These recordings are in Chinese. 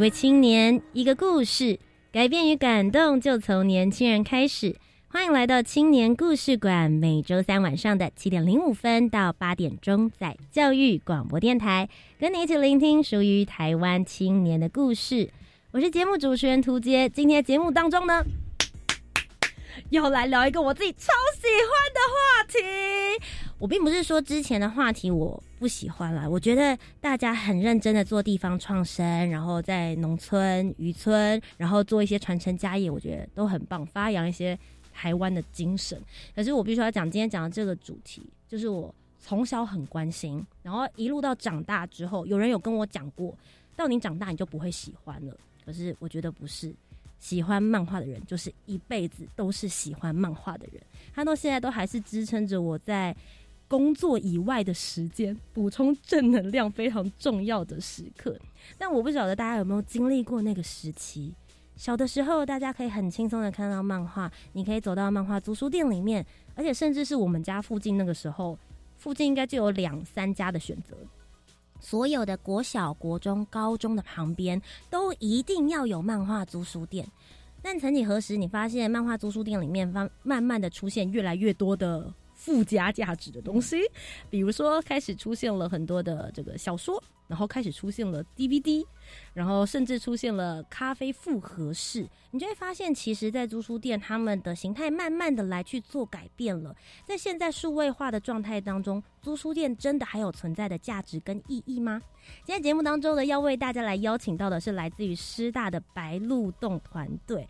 一位青年，一个故事，改变与感动就从年轻人开始。欢迎来到青年故事馆，每周三晚上的七点零五分到八点钟，在教育广播电台，跟你一起聆听属于台湾青年的故事。我是节目主持人涂杰，今天节目当中呢，要来聊一个我自己超喜欢的话题。我并不是说之前的话题我不喜欢啦，我觉得大家很认真的做地方创生，然后在农村、渔村，然后做一些传承家业，我觉得都很棒，发扬一些台湾的精神。可是我必须要讲今天讲的这个主题，就是我从小很关心，然后一路到长大之后，有人有跟我讲过，到你长大你就不会喜欢了。可是我觉得不是，喜欢漫画的人就是一辈子都是喜欢漫画的人，他到现在都还是支撑着我在。工作以外的时间，补充正能量非常重要的时刻。但我不晓得大家有没有经历过那个时期。小的时候，大家可以很轻松的看到漫画，你可以走到漫画租书店里面，而且甚至是我们家附近那个时候，附近应该就有两三家的选择。所有的国小、国中、高中的旁边都一定要有漫画租书店。但曾几何时，你发现漫画租书店里面慢慢慢的出现越来越多的。附加价值的东西，比如说开始出现了很多的这个小说，然后开始出现了 DVD，然后甚至出现了咖啡复合式，你就会发现，其实，在租书店他们的形态慢慢的来去做改变了。在现在数位化的状态当中，租书店真的还有存在的价值跟意义吗？今天节目当中呢，要为大家来邀请到的是来自于师大的白鹿洞团队。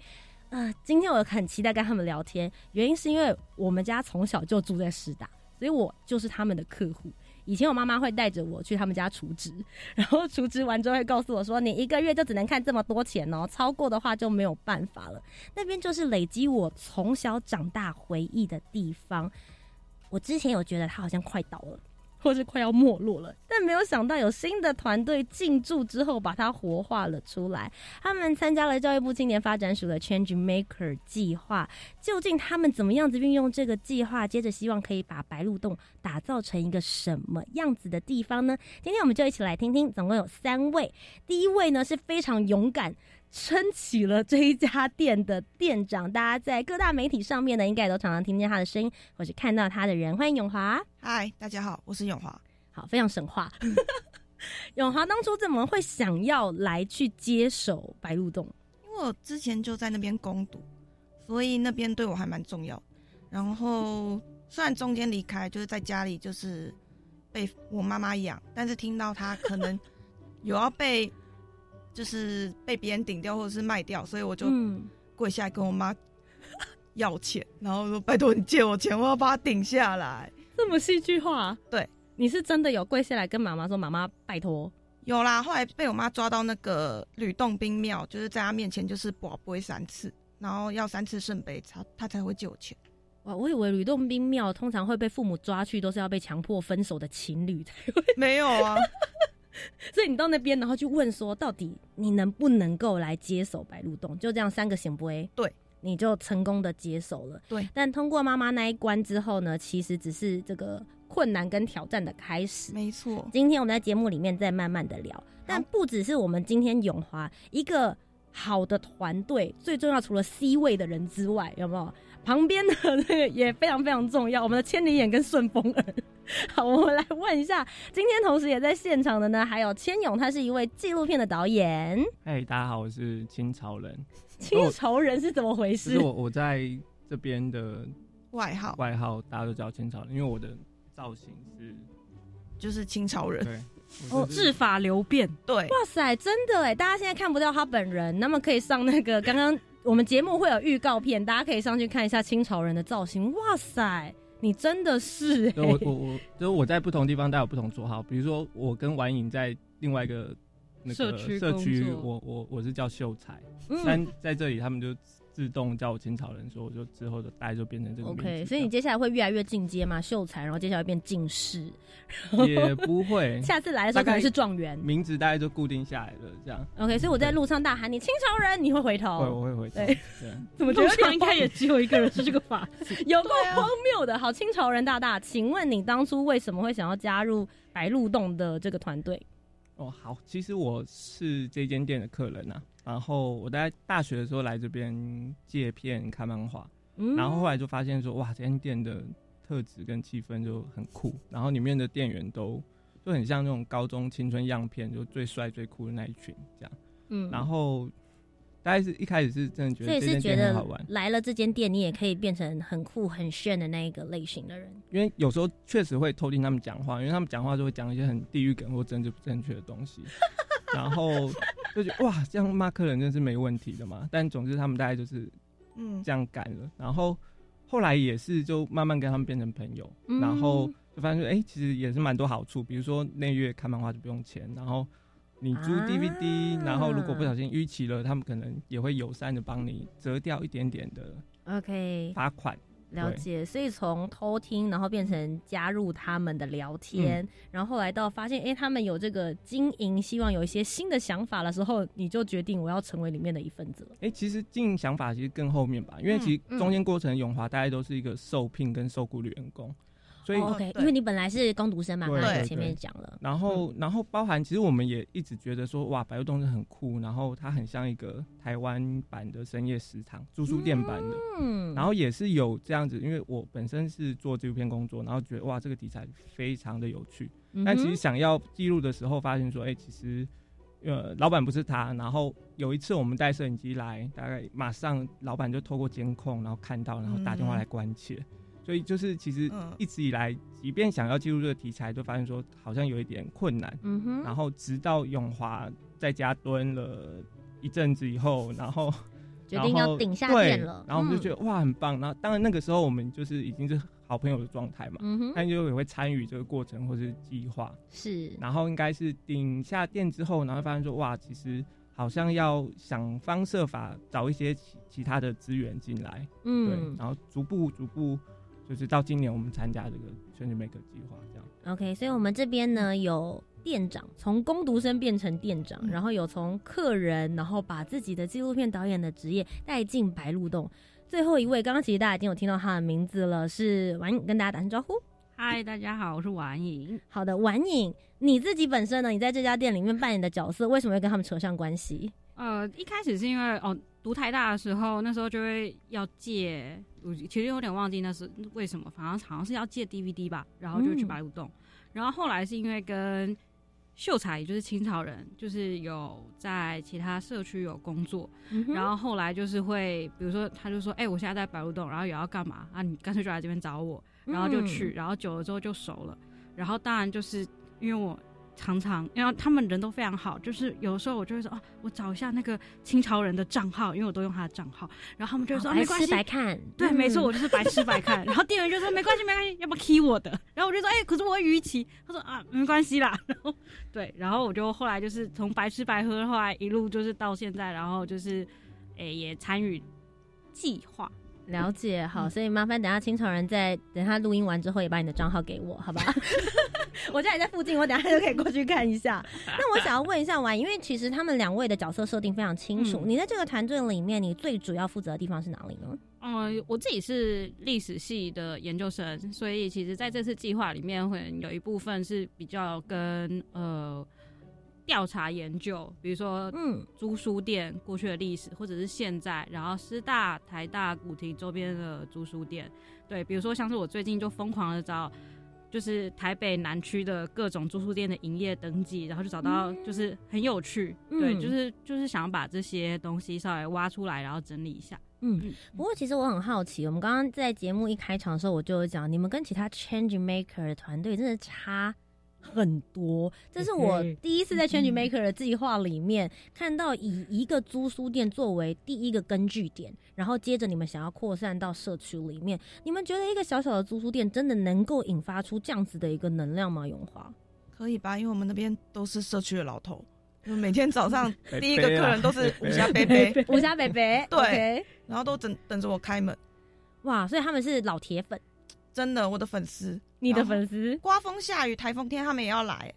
呃，今天我很期待跟他们聊天，原因是因为我们家从小就住在师大，所以我就是他们的客户。以前我妈妈会带着我去他们家储值，然后储值完之后会告诉我说：“你一个月就只能看这么多钱哦，超过的话就没有办法了。”那边就是累积我从小长大回忆的地方。我之前有觉得它好像快倒了。或是快要没落了，但没有想到有新的团队进驻之后，把它活化了出来。他们参加了教育部青年发展署的 Change Maker 计划，究竟他们怎么样子运用这个计划？接着希望可以把白鹿洞打造成一个什么样子的地方呢？今天我们就一起来听听，总共有三位。第一位呢是非常勇敢。撑起了这一家店的店长，大家在各大媒体上面呢，应该都常常听见他的声音，或是看到他的人。欢迎永华，嗨，大家好，我是永华。好，非常神话。永华当初怎么会想要来去接手白鹿洞？因为我之前就在那边攻读，所以那边对我还蛮重要。然后虽然中间离开，就是在家里就是被我妈妈养，但是听到他可能有要被。就是被别人顶掉或者是卖掉，所以我就跪下来跟我妈 要钱，然后说：“拜托你借我钱，我要把它顶下来。”这么戏剧化？对，你是真的有跪下来跟妈妈说：“妈妈，拜托。”有啦，后来被我妈抓到那个吕洞宾庙，就是在她面前就是不会三次，然后要三次圣杯，她她才会借我钱。哇，我以为吕洞宾庙通常会被父母抓去，都是要被强迫分手的情侣才会。没有啊。所以你到那边，然后去问说，到底你能不能够来接手白鹿洞？就这样三个行不会，对，你就成功的接手了。对，但通过妈妈那一关之后呢，其实只是这个困难跟挑战的开始。没错，今天我们在节目里面再慢慢的聊，但不只是我们今天永华一个好的团队，最重要除了 C 位的人之外，有没有？旁边的那个也非常非常重要，我们的千里眼跟顺风耳。好，我们来问一下，今天同时也在现场的呢，还有千勇，他是一位纪录片的导演。哎，大家好，我是清朝人。清朝人是怎么回事？是我我在这边的外号，外号大家都叫清朝人，因为我的造型是就是清朝人。对，哦，治法流变。对，哇塞，真的哎，大家现在看不到他本人，那么可以上那个刚刚。我们节目会有预告片，大家可以上去看一下清朝人的造型。哇塞，你真的是、对我欸，我我就是我在不同地方都有不同绰号，比如说我跟婉莹在另外一个那个社区社区，我我我是叫秀才，嗯但在这里他们就自动叫我清朝人，所以我就之后的大概就变成这个名字 OK，所以你接下来会越来越进阶嘛，秀才，然后接下来变进士，也不会，下次来的时候可能是状元。名字大概就固定下来了，这样 OK，所以我在路上大喊你清朝人，你会回头？会 我会回头，怎么觉得应该也只有一个人是这个发型。有够荒谬的。好，清朝人大大，请问你当初为什么会想要加入白鹿洞的这个团队？哦，好，其实我是这间店的客人呐、然后我在大学的时候来这边借片看漫画，嗯然后后来就发现说，哇，这间店的特质跟气氛就很酷，然后里面的店员都就很像那种高中青春样片，就最帅最酷的那一群这样。嗯然后大概是一开始是真的觉所以得这间是觉得店很好玩，来了这间店，你也可以变成很酷很炫的那一个类型的人。因为有时候确实会偷听他们讲话，因为他们讲话就会讲一些很地域梗或政治不正确的东西，然后就觉得哇，这样骂客人真是没问题的嘛。但总之他们大概就是嗯，这样干了，然后后来也是就慢慢跟他们变成朋友，嗯。然后就发现说，哎、其实也是蛮多好处，比如说那月看漫画就不用钱，然后你租啊。DVD，、然后如果不小心逾期了，他们可能也会友善的帮你折掉一点点的 OK，罚款。了解。所以从偷听，然后变成加入他们的聊天，然后后来到发现，哎、他们有这个经营，希望有一些新的想法的时候，你就决定我要成为里面的一份子了。哎、其实经营想法其实更后面吧，因为其实嗯中间过程永华大概都是一个受聘跟受雇的员工，所以哦 OK，因为你本来是工读生嘛，对对刚才前面讲了。然后，然后包含其实我们也一直觉得说，哇，白鹿洞是很酷，然后它很像一个台湾版的深夜食堂、住宿店版的。嗯，然后也是有这样子，因为我本身是做纪录片工作，然后觉得哇，这个题材非常的有趣。嗯但其实想要记录的时候，发现说，哎、其实呃，老板不是他。然后有一次我们带摄影机来，大概马上老板就透过监控，然后看到，然后打电话来关切。所以就是其实嗯一直以来，即便想要记录这个题材，都发现说好像有一点困难。嗯哼，然后直到永华在家蹲了一阵子以后，然后 决定要顶下对店了，然后我们就觉得、哇很棒。然后当然那个时候我们就是已经是好朋友的状态嘛，嗯哼，但就也会参与这个过程或是计划。是，然后应该是顶下店之后，然后发现说哇，其实好像要想方设法找一些其其他的资源进来，嗯对嗯，然后逐步逐步就是到今年我们参加这个全球 make 计划这样。OK，所以我们这边呢有店长从工读生变成店长，嗯然后有从客人，然后把自己的纪录片导演的职业带进白鹿洞。最后一位，刚刚其实大家已经有听到他的名字了，是婉颖，跟大家打声招呼。嗨，大家好，我是婉颖。好的，婉颖，你自己本身呢？你在这家店里面扮演的角色，为什么会跟他们扯上关系？呃，一开始是因为哦，读台大的时候，那时候就会要借，我其实有点忘记那是为什么，反正好像是要借 DVD 吧，然后就去嗯白鹿洞。然后后来是因为跟秀才，也就是清朝人，就是有在其他社区有工作，嗯然后后来就是会，比如说他就说，哎、我现在在白鹿洞，然后也要干嘛啊？你干脆就来这边找我，然后就去，嗯然后久了之后就熟了。然后当然就是因为我常常，然后他们人都非常好，就是有时候我就会说，啊，我找一下那个清朝人的账号，因为我都用他的账号，然后他们就会说、啊没关系。白看，对，嗯没错，我就是白吃白看。然后店员就说没关系，没关系，要不要 key 我的？然后我就说，哎、可是我会鱼鳍。他说啊，没关系啦。然后对，然后我就后来就是从白吃白喝，后来一路就是到现在，然后就是，哎、也参与计划。了解，好，嗯所以麻烦等下清朝人在等他录音完之后，也把你的账号给我，好吧？我家也在附近，我等下就可以过去看一下。那我想要问一下婉，因为其实他们两位的角色设定非常清楚，嗯你在这个团队里面，你最主要负责的地方是哪里呢？嗯，我自己是历史系的研究生，所以其实在这次计划里面，会有一部分是比较跟呃调查研究，比如说嗯租书店过去的历史，或者是现在，然后师大、台大、古亭周边的租书店，对，比如说像是我最近就疯狂的找。就是台北南区的各种租书店的营业登记，然后就找到就是很有趣，对，嗯就是就是想把这些东西稍微挖出来，然后整理一下。嗯。嗯，不过其实我很好奇，我们刚刚在节目一开场的时候，我就有讲，你们跟其他 change maker 的团队真的差很多。这是我第一次在 Change Maker 的计划里面看到，以一个租书店作为第一个根据点，然后接着你们想要扩散到社区里面。你们觉得一个小小的租书店真的能够引发出这样子的一个能量吗？永华，可以吧？因为我们那边都是社区的老头，就每天早上 第一个客人都是北武侠贝贝，吴家北北，对然后都等等着我开门。哇，所以他们是老铁粉，真的，我的粉丝，你的粉丝，刮风下雨、台风天他们也要来，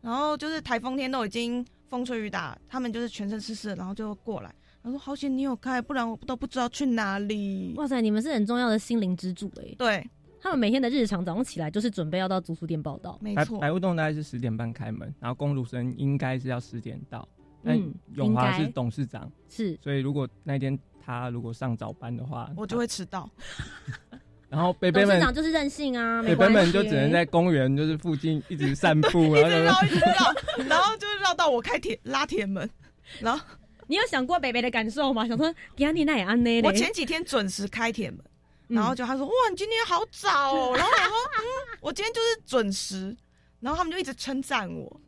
然后就是台风天都已经风吹雨打，他们就是全身湿湿的，然后就过来。他说：“好险你有开，不然我都不知道去哪里。哇塞，你们是很重要的心灵支柱哎”。对，他们每天的日常早上起来就是准备要到租书店报道。没错，白白雾洞大概是十点半开门，然后公路生应该是要十点到。但嗯永华是董事长，是所以如果那天他如果上早班的话，我就会迟到。然后北北们就是任性啊，没北北们就只能在公园就是附近一直散步，一 然后直绕，一直绕，然后就绕到我开铁拉铁门。然后你有想过北北的感受吗？想说给你那也安呢嘞，我前几天准时开铁门，嗯然后就他说：“哇，你今天好早哦。”然后我说：“嗯，我今天就是准时。”然后他们就一直称赞我：“嗯，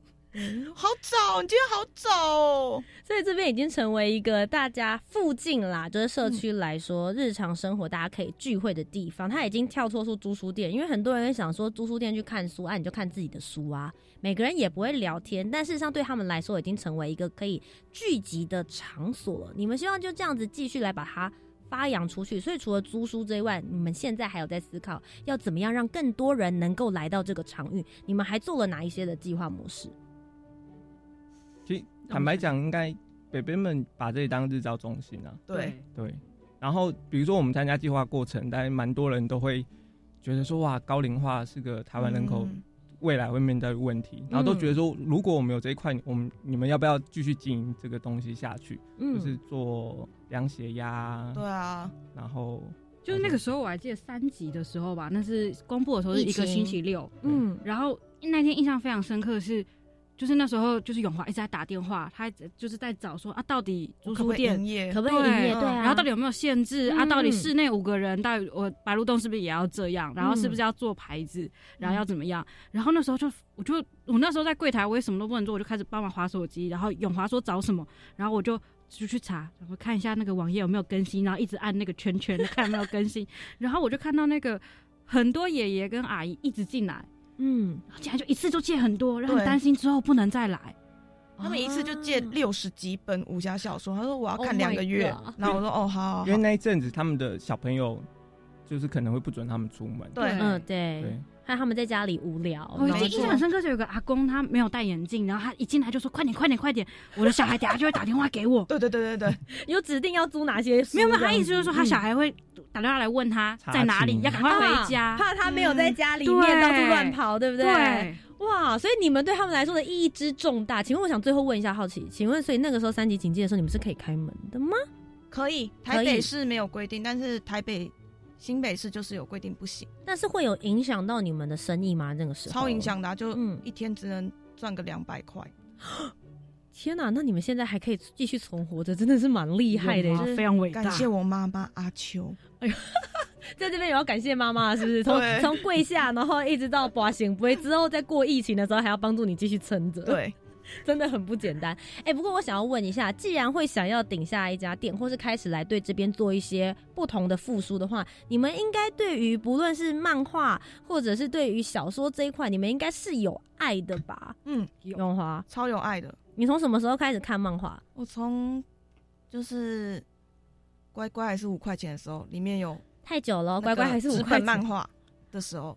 好早，你今天好早哦。所以这边已经成为一个大家附近啦，就是社区来说，日常生活大家可以聚会的地方。它已经跳脱出租书店，因为很多人会想说租书店去看书啊，你就看自己的书啊，每个人也不会聊天，但事实上对他们来说已经成为一个可以聚集的场所了。你们希望就这样子继续来把它。发扬出去，所以除了租书之外，你们现在还有在思考要怎么样让更多人能够来到这个场域。你们还做了哪一些的计划模式？坦白讲，应该北北们把这里当日照中心啊。对，对，然后比如说我们参加计划过程，但蛮多人都会觉得说，哇，高龄化是个台湾人口嗯。未来会面对的问题，然后都觉得说，如果我们有这一块，我们你们要不要继续经营这个东西下去？嗯，就是做量血压，对啊，然后就是那个时候我还记得三级的时候吧，那是公布的时候是一个星期六，嗯然后那天印象非常深刻的是，就是那时候就是永华一直在打电话，他就是在找说啊，到底租可不可以书店营业？可不可以营业？对然后到底有没有限制、啊？嗯到底室内五个人，到底我白鹿洞是不是也要这样？然后是不是要做牌子？然后要怎么样？然后那时候就我就我那时候在柜台，我也什么都不能做，我就开始帮忙划手机。然后永华说找什么，然后我就就去查，然后看一下那个网页有没有更新，然后一直按那个圈圈看有没有更新。然后我就看到那个很多爷爷跟阿姨一直进来，嗯，竟然就一次就借很多，让人对。担心之后不能再来。他们一次就借啊。六十几本武侠小说，他说我要 Oh 看两个月。然后我说哦好好。因为，那一阵子他们的小朋友就是可能会不准他们出门，对。嗯，对。对，害他们在家里无聊，我印象很深刻，就有个阿公，他没有戴眼镜，然后他一进来就说：“快点，快点，快点！我的小孩等下就会打电话给我。对对对对对，有指定要租哪些没有没有，他意思就是说，他小孩会打电话来问他在哪里，要赶快回家。怕他没有在家里嗯面到处乱跑，对不对？对，哇，所以你们对他们来说的意义之重大。请问，我想最后问一下，好奇，请问，所以那个时候三级警戒的时候，你们是可以开门的吗？可以。可以台北是没有规定，但是台北、新北市就是有规定不行，但是会有影响到你们的生意吗？那个时候超影。响的啊，就嗯一天只能赚个两百块。天哪，那你们现在还可以继续存活着，真的是蛮厉害的。非常伟大。感谢我妈妈阿秋，哎呦在这边也要感谢妈妈，是不是？从从跪下，然后一直到拔行不会，之后再过疫情的时候，还要帮助你继续撑着。对，真的很不简单。哎、不过我想要问一下，既然会想要顶下一家店，或是开始来对这边做一些不同的复苏的话，你们应该对于不论是漫画，或者是对于小说这一块，你们应该是有爱的吧？嗯，永华，超有爱的。你从什么时候开始看漫画？我从就是乖乖还是五块钱的时候，里面有太久了，乖乖还是五块钱漫画的时候，哦，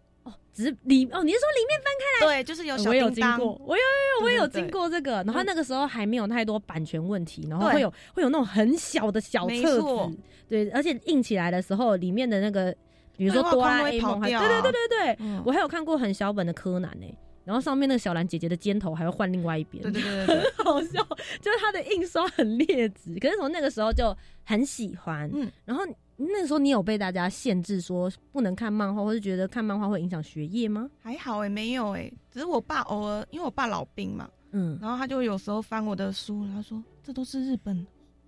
只里哦，你是说里面翻开来？对，就是有小我有叮当，经过，我有有有，我有经过这个。然后那个时候还没有太多版权问题，然后会有会有那种很小的小册子，对，而且印起来的时候，里面的那个，比如说哆啦 A 梦，对对对对对，嗯。我还有看过很小本的柯南呢、然后上面那个小兰姐姐的肩头还要换另外一边，对对对对对，好笑，就是它的印刷很劣质，可是从那个时候就很喜欢。嗯，然后那时候你有被大家限制说不能看漫画，或是觉得看漫画会影响学业吗？还好哎、没有哎、只是我爸偶尔，因为我爸老兵嘛，嗯，然后他就有时候翻我的书，然后说这都是日本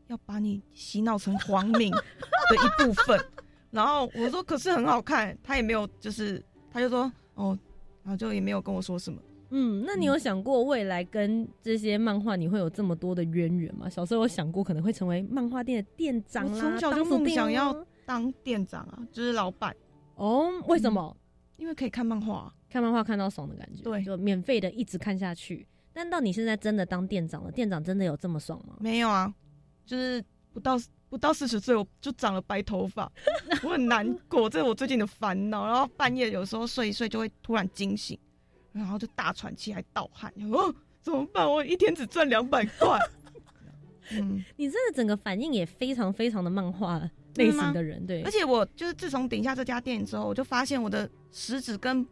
要把你洗脑成皇民的一部分。然后我说可是很好看，他也没有就是他就说哦，然后就也没有跟我说什么。嗯，那你有想过未来跟这些漫画你会有这么多的渊源吗？小时候有想过可能会成为漫画店的店长啦，从小就梦想要当店长啊，就是老板，哦，为什么？因为可以看漫画啊、看漫画看到爽的感觉，对就免费的一直看下去。但到你现在真的当店长了，店长真的有这么爽吗？没有啊，就是不到不到四十岁我就长了白头发，我很难过，这是我最近的烦恼。然后半夜有时候睡一睡就会突然惊醒，然后就大喘气还盗汗，哦，怎么办？我一天只赚两百块。嗯，你真的整个反应也非常非常的漫画类型的人，对而，且我就是自从顶下这家店之后，我就发现我的食指跟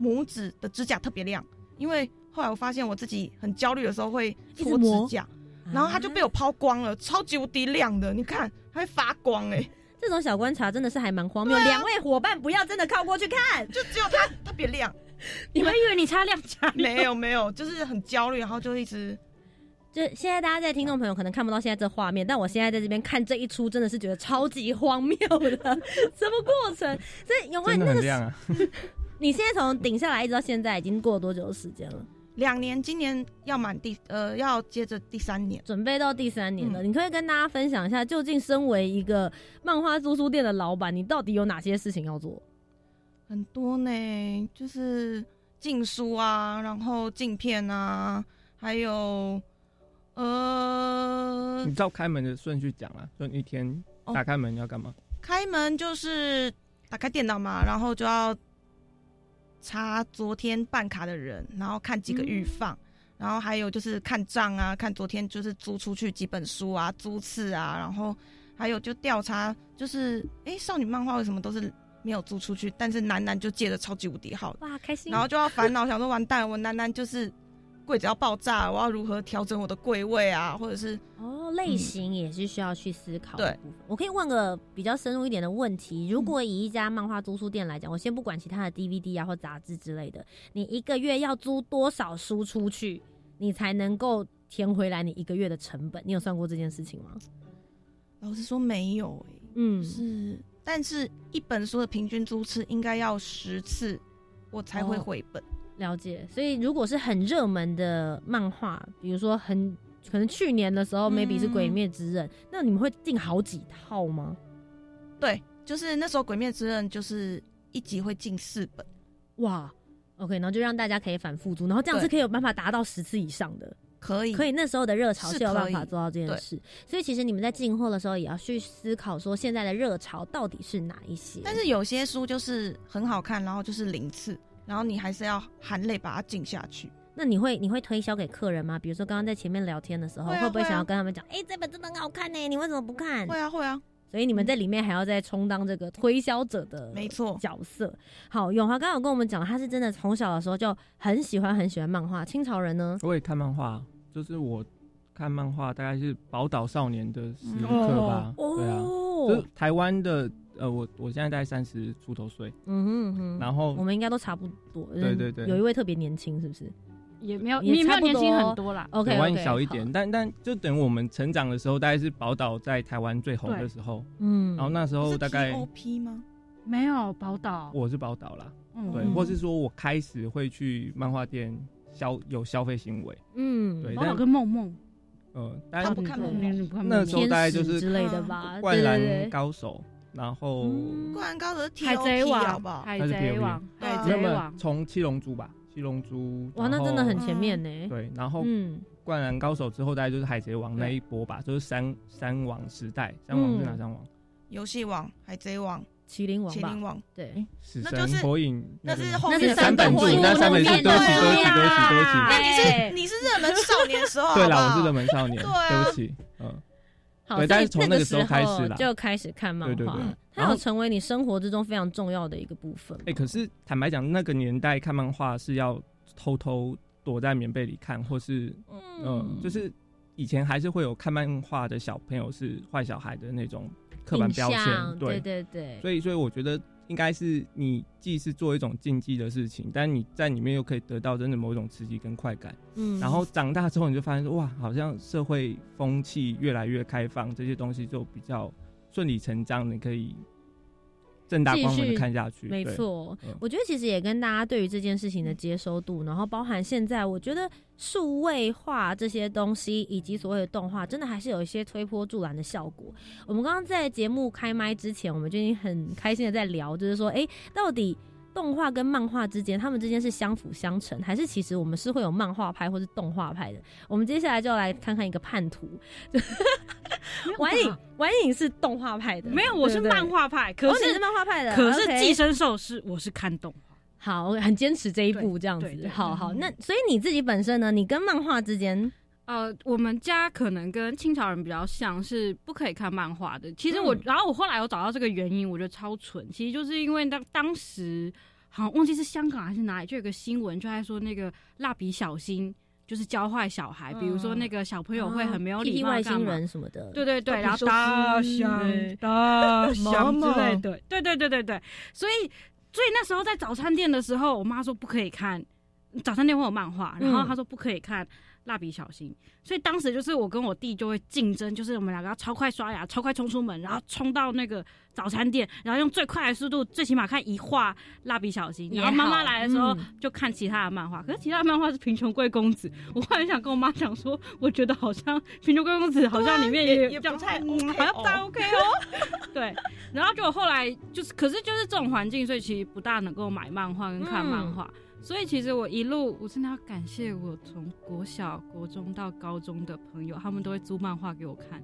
拇指的指甲特别亮，因为后来我发现我自己很焦虑的时候会搓一直磨指甲，然后它就被我抛光了，超级无敌亮的，你看它会发光哎、这种小观察真的是还蛮荒谬。两、位伙伴不要真的靠过去看，就只有它特别亮。你们以为你擦亮甲？没有没有，就是很焦虑，然后就一直就现在大家在听众朋友可能看不到现在这画面，但我现在在这边看这一出，真的是觉得超级荒谬的，什么过程？所以永真辉那个！你现在从顶下来一直到现在，已经过了多久的时间了？两年，今年要满第呃要接着第三年。准备到第三年了，嗯你可以跟大家分享一下，究竟身为一个漫画租书店的老板，你到底有哪些事情要做？很多呢，就是禁书啊，然后镜片啊，还有呃你照开门的顺序讲啊，就一天哦打开门要干嘛？开门就是打开电脑嘛，然后就要查昨天办卡的人，然后看几个预放，然后还有就是看账啊，看昨天就是租出去几本书啊，租次啊，然后还有就调查，就是哎，少女漫画为什么都是没有租出去，但是楠楠就借的超级无敌好的，哇，开心！然后就要烦恼，想说完蛋，我楠楠就是柜子要爆炸，我要如何调整我的柜位啊，或者是哦，类型也是需要去思考的对部分。我可以问个比较深入一点的问题：如果以一家漫画租书店来讲，我先不管其他的 DVD 啊或杂志之类的，你一个月要租多少书出去，你才能够填回来你一个月的成本？你有算过这件事情吗？老实说没有诶、嗯，是，但是一本书的平均租次应该要十次，我才会哦回本。了解。所以如果是很热门的漫画，比如说很可能去年的时候、嗯 maybe 是《鬼灭之刃》，那你们会订好几套吗？对，就是那时候《鬼灭之刃》就是一集会进四本，哇，OK，然后就让大家可以反复租，然后这样是可以有办法达到十次以上的。可以，可以，那时候的热潮是是有办法做到这件事，所以其实你们在进货的时候也要去思考说现在的热潮到底是哪一些。但是有些书就是很好看，然后就是零次，然后你还是要含泪把它进下去。那你会你会推销给客人吗？比如说刚刚在前面聊天的时候，会啊会不会想要跟他们讲，哎、这本真的很好看呢，你为什么不看？会啊，会啊，所以你们在里面还要再充当这个推销者的没错。角色。好，永华刚刚有跟我们讲，他是真的从小的时候就很喜欢很喜欢漫画。清朝人呢？我也看漫画，就是我看漫画大概是宝岛少年的时嗯刻吧，对啊，就台湾的呃，我我现在大概三十出头岁，嗯哼嗯哼，然后我们应该都差不多。对对对有一位特别年轻，是不是也没有，也你没差不多有年轻很多啦。？OK，台湾小一点，但但就等我们成长的时候，大概是宝岛在台湾最红的时候，嗯，然后那时候大概 OP 吗？没有宝岛，我是宝岛啦，嗯。对，嗯。或是说我开始会去漫画店消有消费行为，嗯，对宝岛跟梦梦，呃，大概他不看那时候大概就是之类的吧，灌篮高手，然后嗯。灌篮高手是海贼王好不好？海贼王，海那么贼王，从七龙珠吧，七龙珠，哇，那真的很前面呢。对，然后嗯，灌篮高手之后，大概就是海贼王那一波吧，就是三三王时代，三王是哪嗯。三王？游戏王、海贼王、麒麟王吧。麒麟，王，对，死那就是神、火影，那是后那是面三本柱柱，那三本柱柱，对不起对不起对不起对不起那你是哎你是热门少年的时候，对啦，我是热门少年，对不起，嗯，好，对但是从那那个时候开始啦。就开始看漫画对对对，它有成为你生活之中非常重要的一个部分吗。哎，可是坦白讲，那个年代看漫画是要偷偷躲在棉被里看，或是嗯，就是以前还是会有看漫画的小朋友是坏小孩的那种刻板标签，对对对，所以，所以我觉得应该是你既是做一种竞技的事情，但你在里面又可以得到真的某一种刺激跟快感。嗯然后长大之后，你就发现说，哇，好像社会风气越来越开放，这些东西就比较顺理成章，你可以正大继光明续的看下去。没，错嗯，我觉得其实也跟大家对于这件事情的接收度，然后包含现在，我觉得数位化这些东西以及所谓的动画，真的还是有一些推波助澜的效果。我们刚刚在节目开麦之前，我们就已经很开心的在聊，就是说，哎、到底。动画跟漫画之间，他们之间是相辅相成，还是其实我们是会有漫画派或是动画派的？我们接下来就来看看一个叛徒，玩影玩影是动画派的，没有，我是漫画派，可是是漫画派的，可是寄生兽是我是看动画。好，我很坚持这一步，对这样子好好，嗯那所以你自己本身呢？你跟漫画之间，呃，我们家可能跟清朝人比较像，是不可以看漫画的。其实我，嗯然后我后来有找到这个原因，我觉得超蠢。其实就是因为当当时好像忘记是香港还是哪里，就有个新闻，就在说那个蜡笔小新就是教坏小孩，比如说那个小朋友会很没有礼貌外星人什么的，对对对，然后寿大司象对 大象之类的，对对对对对，所以所以那时候在早餐店的时候，我妈说不可以看，早餐店会有漫画，然后嗯她说不可以看蜡笔小新，所以当时就是我跟我弟就会竞争，就是我们两个要超快刷牙，超快冲出门，然后冲到那个早餐店，然后用最快的速度，最起码看一画蜡笔小新，然后妈妈好来的时候嗯就看其他的漫画，可是其他的漫画是贫穷贵公子，我忽然想跟我妈讲说，我觉得好像贫穷贵公子好像里面也也不太好像不太哦 OK 哦。对，然后就后来就是，可是就是这种环境，所以其实不大能够买漫画跟看漫画。所以其实我一路，我真的要感谢我从国小、国中到高中的朋友，他们都会租漫画给我看。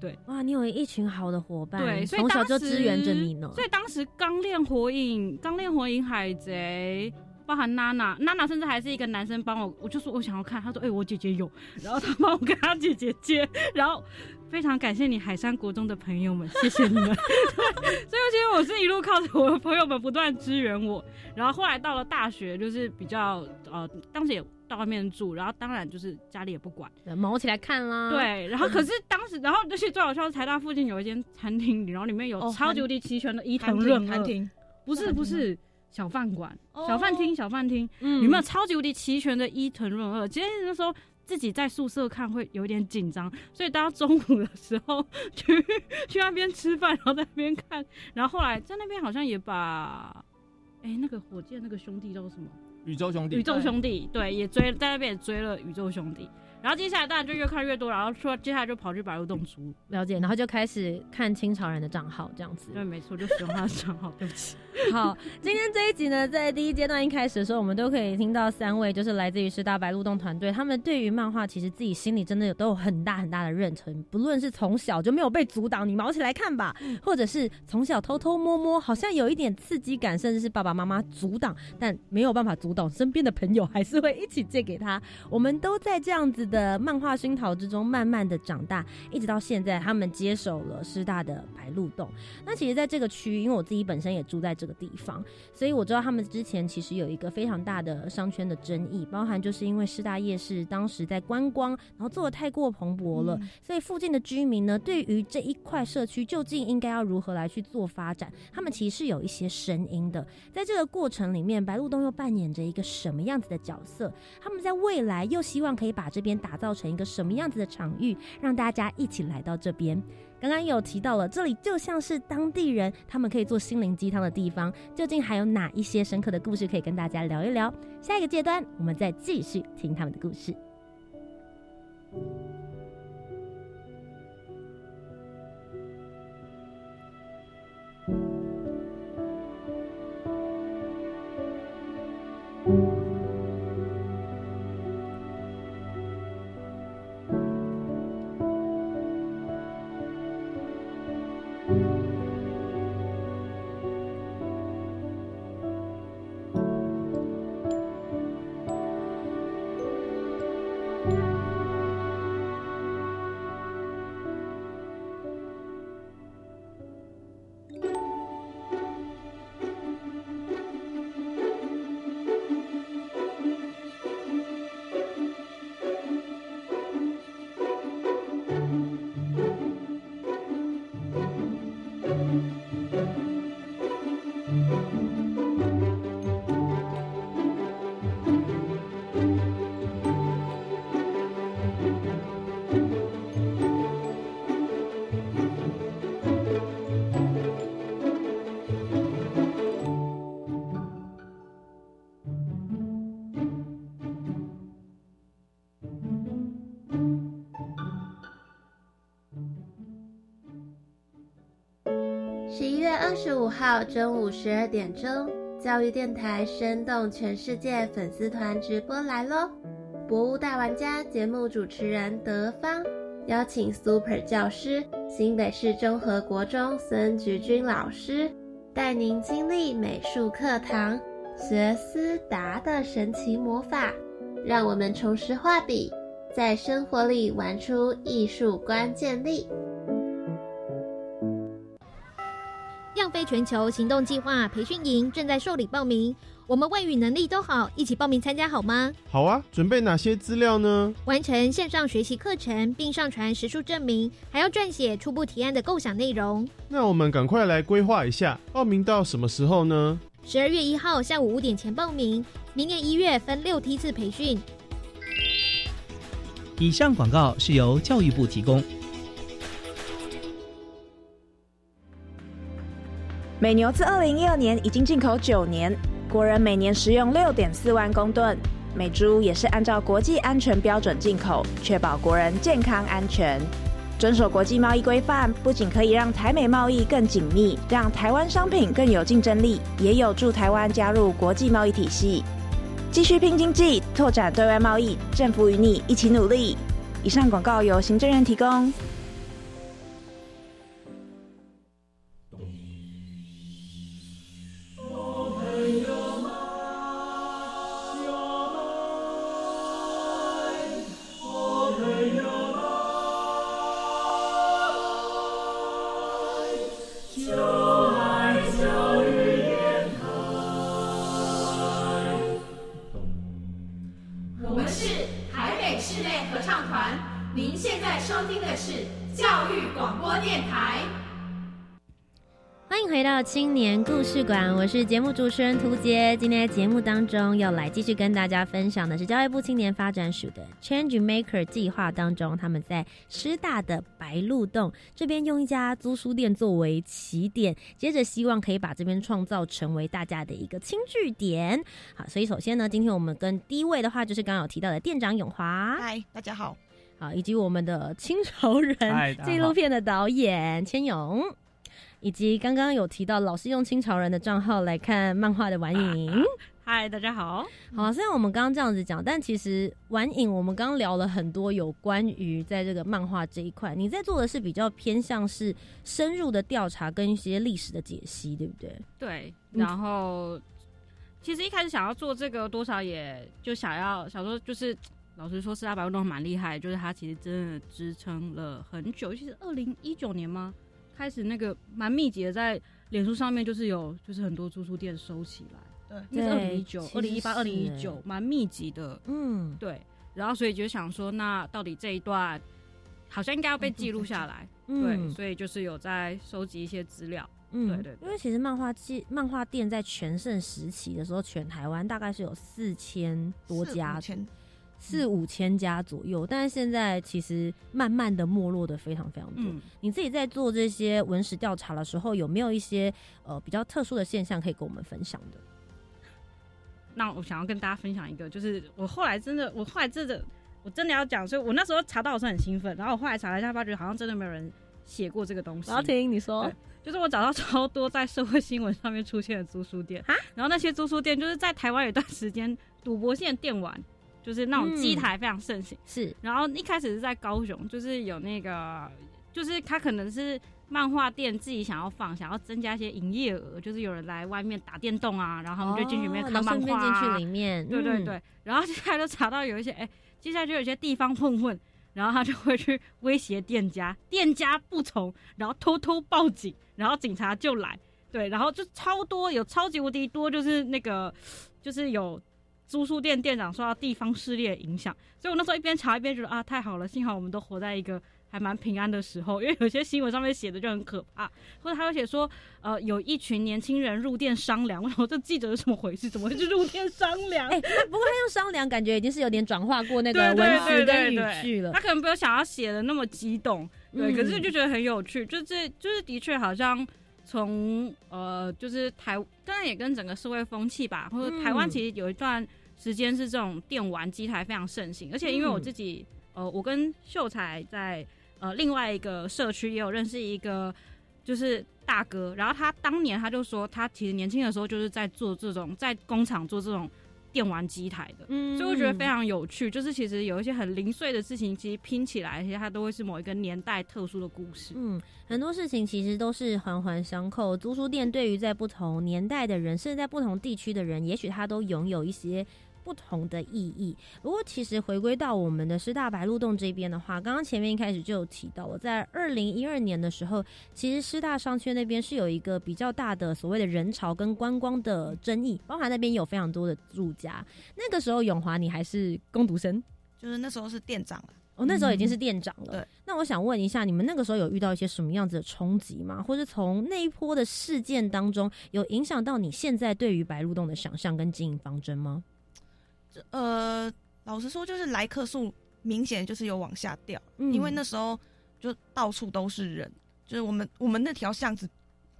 对哇，你有一群好的伙伴，对，所以从小就支援着你呢。所以当时刚练火影，刚练火影海贼。包含娜娜，娜娜甚至还是一个男生帮我，我就说我想要看，他说哎、我姐姐有，然后他帮我跟他姐姐借，然后非常感谢你海山国中的朋友们，谢谢你们。对所以其实我是一路靠着我的朋友们不断支援我，然后后来到了大学，就是比较呃，当时也到外面住，然后当然就是家里也不管，对毛起来看啦。，对，然后可是当时，然后而且最好笑是台大附近有一间餐厅，然后里面有哦超级无敌齐全的伊藤润二，庭韩庭，不是不是小饭馆、哦小饭厅、小饭厅，嗯有没有超级无敌齐全的伊藤润二。其实那时候自己在宿舍看会有点紧张，所以大家中午的时候去去那边吃饭，然后在那边看，然后后来在那边好像也把。哎、那个火箭那个兄弟叫什么？宇宙兄弟宇宙兄弟，对，也追在那边也追了宇宙兄弟。然后接下来当然就越看越多，然后说接下来就跑去白鹿洞租。了解，然后就开始看清朝人的账号这样子。对，没错，就使用他的账号。对不起，好，今天这一集呢，在第一阶段一开始的时候，我们都可以听到三位就是来自于师大白鹿洞团队，他们对于漫画其实自己心里真的有都有很大很大的认同，不论是从小就没有被阻挡，你毛起来看吧，或者是从小偷偷摸摸，好像有一点刺激感，甚至是爸爸妈妈阻挡，但没有办法阻挡，身边的朋友还是会一起借给他。我们都在这样子的漫画熏陶之中，慢慢的长大，一直到现在，他们接手了师大的白鹿洞。那其实，在这个区域，因为我自己本身也住在这个地方，所以我知道他们之前其实有一个非常大的商圈的争议，包含就是因为师大夜市当时在观光，然后做的太过蓬勃了，所以附近的居民呢，对于这一块社区究竟应该要如何来去做发展，他们其实是有一些声音的。在这个过程里面，白鹿洞又扮演一个什么样子的角色？他们在未来又希望可以把这边打造成一个什么样子的场域，让大家一起来到这边。刚刚有提到了，这里就像是当地人他们可以做心灵鸡汤的地方，究竟还有哪一些深刻的故事可以跟大家聊一聊？下一个阶段，我们再继续听他们的故事。十五号中午十二点钟，教育电台生动全世界粉丝团直播来喽！博物大玩家节目主持人德芳邀请 Super 教师新北市中和国中孙菊君老师，带您经历美术课堂学思达的神奇魔法，让我们重拾画笔，在生活里玩出艺术关键力。样飞全球行动计划培训营正在受理报名，我们外语能力都好，一起报名参加好吗？好啊，准备哪些资料呢？完成线上学习课程，并上传实数证明，还要撰写初步提案的构想内容。那我们赶快来规划一下，报名到什么时候呢？十二月一号下午五点前报名，明年一月分六梯次培训。以上广告是由教育部提供。美牛自二零一二年已经进口九年，国人每年食用六点四万公吨。美猪也是按照国际安全标准进口，确保国人健康安全。遵守国际贸易规范，不仅可以让台美贸易更紧密，让台湾商品更有竞争力，也有助台湾加入国际贸易体系。继续拼经济，拓展对外贸易，政府与你一起努力。以上广告由行政院提供。年故事馆，我是节目主持人涂杰。今天在节目当中要来继续跟大家分享的是教育部青年发展署的 Change Maker 计划当中，他们在师大的白鹿洞这边用一家租书店作为起点，接着希望可以把这边创造成为大家的一个轻据点。好，所以首先呢，今天我们跟第一位的话就是刚刚有提到的店长永华，嗨，大家好，好，以及我们的清朝人纪录片的导演千勇。以及刚刚有提到老是用清朝人的账号来看漫画的晚影，嗨，大家好。好，虽然我们刚刚这样子讲，但其实晚影我们刚刚聊了很多有关于在这个漫画这一块，你在做的是比较偏向是深入的调查跟一些历史的解析，对不对？对。然后其实一开始想要做这个，多少也就想要想说，就是老实说，四大白鹿洞蛮厉害，就是它其实真的支撑了很久，其实二零一九年吗？开始那个蛮密集的，在脸书上面就是有，就是很多租书店收起来。对，是二零一九、二零一八、二零一九，蛮密集的。嗯，对。然后所以就想说，那到底这一段好像应该要被记录下来。对，所以就是有在收集一些资料。嗯，对对。因为其实漫画记漫画店在全盛时期的时候，全台湾大概是有四千多家。四五千家左右，但是现在其实慢慢的没落的非常非常多。你自己在做这些文史调查的时候，有没有一些呃比较特殊的现象可以跟我们分享的？那我想要跟大家分享一个，就是我后来真的，我后来真的，我真的要讲，所以我那时候查到我是很兴奋，然后我后来查了一下，发觉好像真的没有人写过这个东西。我要听你说，就是我找到超多在社会新闻上面出现的租书店，然后那些租书店就是在台湾有一段时间赌博性的电玩。就是那种机台非常盛行，是。然后一开始是在高雄，就是有那个，就是他可能是漫画店自己想要放，想要增加一些营业额，就是有人来外面打电动啊，然后他们就进去里面看漫画进去里面，对对对。然后接下来就查到有一些，哎，接下来就有一些地方混混，然后他就会去威胁店家，店家不从，然后偷偷报警，然后警察就来，对，然后就超多，有超级无敌多，就是那个，就是有。租书店店长受到地方势力的影响，所以我那时候一边查一边觉得啊，太好了，幸好我们都活在一个还蛮平安的时候。因为有些新闻上面写的就很可怕，或者他会写说，呃，有一群年轻人入店商量。我说这记者是怎么回事？怎么会去入店商量？哎，不过他用商量，感觉已经是有点转化过那个文字跟语句了。他可能没有想要写的那么激动，对，可是就觉得很有趣。就这就是的确好像从呃，就是台，当然也跟整个社会风气吧，或者台湾其实有一段。时间是这种电玩机台非常盛行，而且因为我自己，呃，我跟秀才在呃另外一个社区也有认识一个，就是大哥，然后他当年他就说，他其实年轻的时候就是在做这种在工厂做这种电玩机台的，嗯所以我觉得非常有趣。就是其实有一些很零碎的事情，其实拼起来，其实它都会是某一个年代特殊的故事。嗯，很多事情其实都是环环相扣。租书店对于在不同年代的人，甚至在不同地区的人，也许他都拥有一些不同的意义。不过，其实回归到我们的师大白鹿洞这边的话，刚刚前面一开始就有提到，我在二零一二年的时候，其实师大商圈那边是有一个比较大的所谓的人潮跟观光的争议，包含那边有非常多的住家。那个时候，永华你还是工读生。就是那时候是店长了，哦，那时候已经是店长了。对，那我想问一下，你们那个时候有遇到一些什么样子的冲击吗？或是从那一波的事件当中，有影响到你现在对于白鹿洞的想象跟经营方针吗？呃，老实说，就是来客数明显就是有往下掉，嗯因为那时候就到处都是人，就是我们我们那条巷子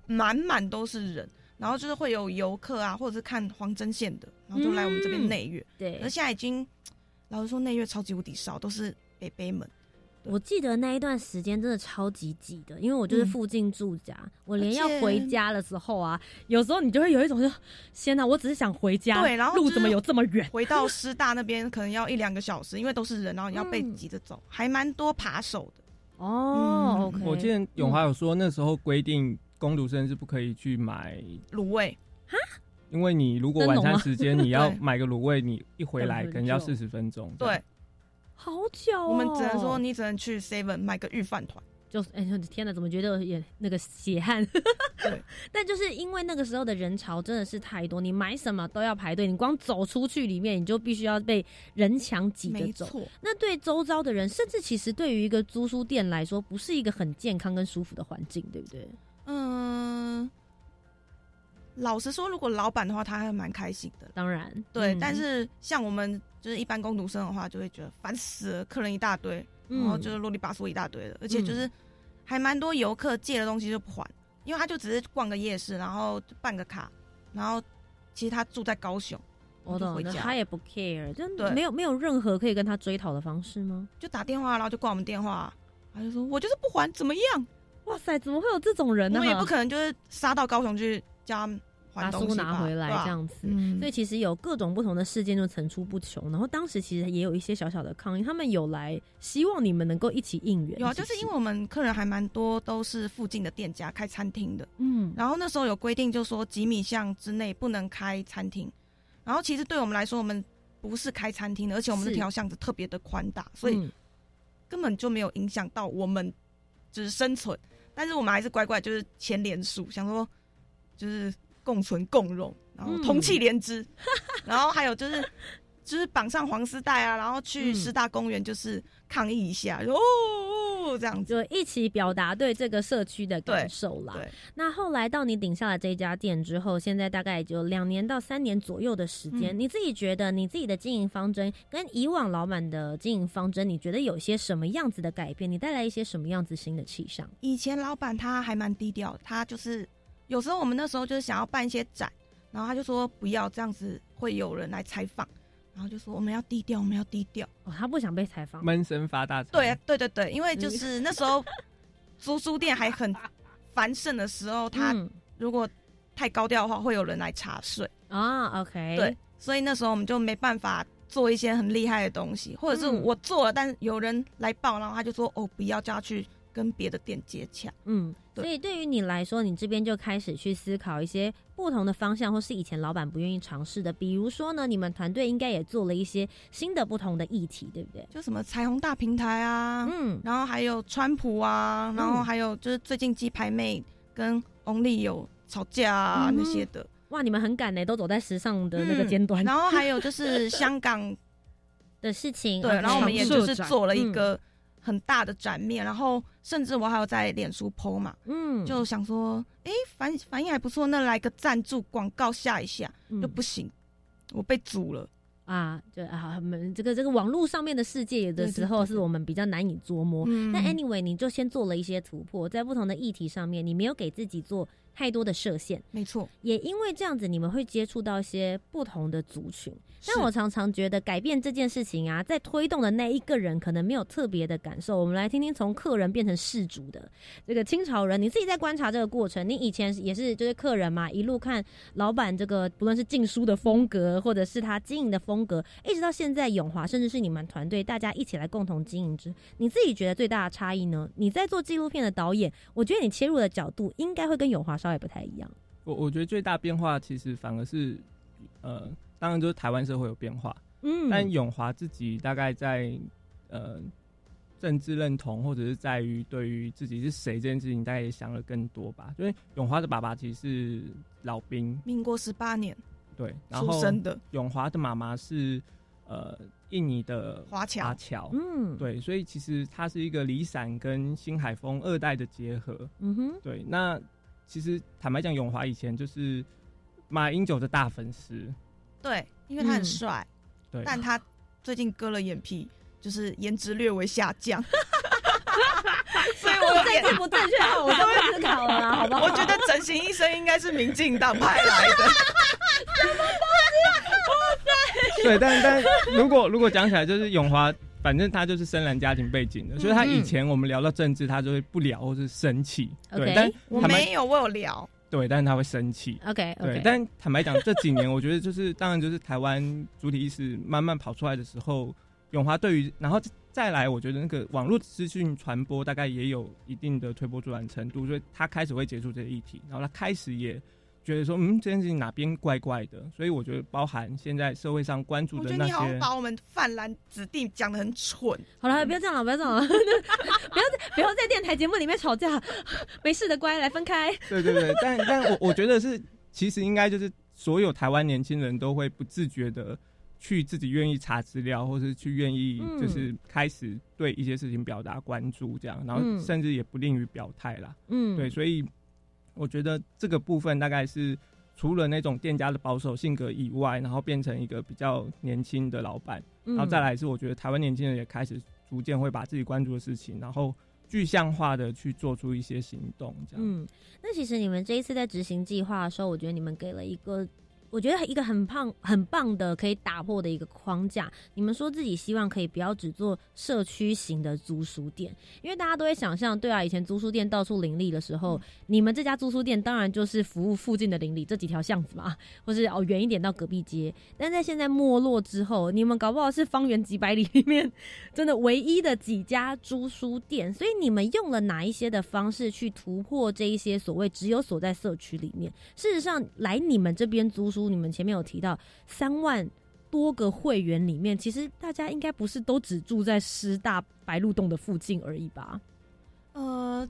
满满都是人，然后就是会有游客啊，或者是看黄针线的，然后就来我们这边嗯内月。对而，现在已经，老实说，内月超级无敌少，都是北北们。我记得那一段时间真的超级挤的，因为我就是嗯附近住家，我连要回家的时候啊，有时候你就会有一种就，天哪，我只是想回家，对然后路怎么有这么远？回到 师大那边可能要一两个小时，因为都是人，然后你要被嗯挤着走，还蛮多扒手的。哦、我记得永华有说，那时候规定工读生是不可以去买，卤味，因为你如果晚餐时间你要 买个卤味，你一回来可能要四十分钟。对，好久、哦，我们只能说你只能去 Seven 买个御饭团。就是哎、天哪，怎么觉得也那个血汗？对，但就是因为那个时候的人潮真的是太多，你买什么都要排队，你光走出去里面，你就必须要被人墙挤着走。那对周遭的人，甚至其实对于一个租书店来说，不是一个很健康跟舒服的环境，对不对？嗯，老实说，如果老板的话，他还蛮开心的。当然，对，嗯但是像我们就是一般工读生的话，就会觉得烦死了，客人一大堆，嗯然后就是啰里吧嗦一大堆的，而且就是还蛮多游客借的东西就不还，因为他就只是逛个夜市，然后办个卡，然后其实他住在高雄，我懂了，就回家他也不 care，真的没有没有任何可以跟他追讨的方式吗？就打电话，然后就挂我们电话，他就说我就是不还，怎么样？哇塞，怎么会有这种人呢？我们也不可能就是杀到高雄去叫他们还把书拿回来这样子。嗯所以其实有各种不同的事件就层出不穷，然后当时其实也有一些小小的抗议，他们有来希望你们能够一起应援。有啊，就是因为我们客人还蛮多，都是附近的店家开餐厅的。嗯然后那时候有规定，就说几米巷之内不能开餐厅。然后其实对我们来说，我们不是开餐厅的，而且我们是那条巷子特别的宽大，所以嗯根本就没有影响到我们就是生存。但是我们还是乖乖就是前联署，想说就是共存共荣，然后嗯同气连枝，然后还有就是就是绑上黄丝带啊，然后去嗯师大公园就是抗议一下，就哦哦这样子。就一起表达对这个社区的感受啦。那后来到你顶下了这家店之后，现在大概也就两年到三年左右的时间。嗯你自己觉得你自己的经营方针跟以往老板的经营方针，你觉得有些什么样子的改变？你带来一些什么样子新的气象？以前老板他还蛮低调，他就是有时候我们那时候就是想要办一些展，然后他就说不要这样子，会有人来采访，然后就说我们要低调，我们要低调。哦，他不想被采访。闷声发大财。对对对对，因为就是那时候租书店还很繁盛的时候，他嗯如果太高调的话，会有人来查税。啊，OK，对，所以那时候我们就没办法做一些很厉害的东西，或者是嗯我做了，但是有人来报，然后他就说哦，不要叫他去跟别的店接洽。嗯，对所以对于你来说，你这边就开始去思考一些不同的方向，或是以前老板不愿意尝试的。比如说呢，你们团队应该也做了一些新的不同的议题，对不对？就什么彩虹大平台啊，嗯，然后还有川普啊，然后还有就是最近鸡排妹跟 Only 有吵架啊、嗯那些的哇，你们很敢呢，都走在时尚的那个嗯尖端、然后还有就是 香港的事情。对，然后我们也就是做了一个很大的展面，然后甚至我还有在脸书 PO 嘛，嗯，就想说，哎，反反应还不错，那来个赞助广告下一下，嗯就不行，我被阻了。啊，就啊，我们这个这个网络上面的世界，有的对对时候是我们比较难以捉摸。嗯那 anyway，你就先做了一些突破，在不同的议题上面，你没有给自己做太多的设限。没错，也因为这样子，你们会接触到一些不同的族群。但我常常觉得改变这件事情啊，在推动的那一个人可能没有特别的感受。我们来听听从客人变成事主的这个清朝人，你自己在观察这个过程，你以前也是就是客人嘛，一路看老板这个不论是进书的风格，或者是他经营的风格，一直到现在永华，甚至是你们团队大家一起来共同经营之，你自己觉得最大的差异呢？你在做纪录片的导演，我觉得你切入的角度应该会跟永华稍微不太一样。我我觉得最大变化其实反而是，呃，当然就是台湾社会有变化，嗯。但永华自己大概在呃政治认同或者是在于对于自己是谁这件事情，大概也想了更多吧。因为永华的爸爸其实是老兵，民国十八年对，然后出生的。永华的妈妈是呃印尼的华侨。华侨，嗯，对，所以其实它是一个离散跟新海风二代的结合。嗯哼，对，那其实坦白讲，永华以前就是马英九的大粉丝，对，因为他很嗯帅，对，但他最近割了眼皮，就是颜值略微下降，所以我有点政治不正确的话，我都会思考了啦，好不好？我觉得整形医生应该是民进党派来的。对，但但如果如果讲起来，就是永华，反正他就是深蓝家庭背景的，所以他以前我们聊到政治，他就会不聊或是生气。对但我没有，我有聊。对，但是他会生气。OK 对但坦白讲，这几年我觉得就是，当然就是台湾主体意识慢慢跑出来的时候，永华对于，然后再来，我觉得那个网络资讯传播大概也有一定的推波助澜程度，所以他开始会接触这个议题，然后他开始也觉得说，嗯，这件事情哪边怪怪的，所以我觉得包含现在社会上关注的那觉得你好像些，把我们泛蓝子弟讲的很蠢。好了，不要这样了，不要这样了，不要不要在电台节目里面吵架，没事的，乖，来分开。对对对，但但我我觉得是，其实应该就是所有台湾年轻人都会不自觉的去自己愿意查资料，或是去愿意嗯就是开始对一些事情表达关注，这样，然后嗯甚至也不吝于表态啦。嗯，对，所以我觉得这个部分大概是除了那种店家的保守性格以外，然后变成一个比较年轻的老板，嗯，然后再来是我觉得台湾年轻人也开始逐渐会把自己关注的事情，然后具象化的去做出一些行动，这样。嗯，那其实你们这一次在执行计划的时候，我觉得你们给了一个。我觉得一个很胖、很棒的可以打破的一个框架。你们说自己希望可以不要只做社区型的租书店，因为大家都会想象，对啊，以前租书店到处林立的时候，你们这家租书店当然就是服务附近的邻里这几条巷子嘛，或是哦远一点到隔壁街。但在现在没落之后，你们搞不好是方圆几百里里面真的唯一的几家租书店，所以你们用了哪一些的方式去突破这一些所谓只有所在社区里面？事实上，来你们这边租书，你们前面有提到三万多个会员里面，其实大家应该不是都只住在师大白鹿洞的附近而已吧？呃，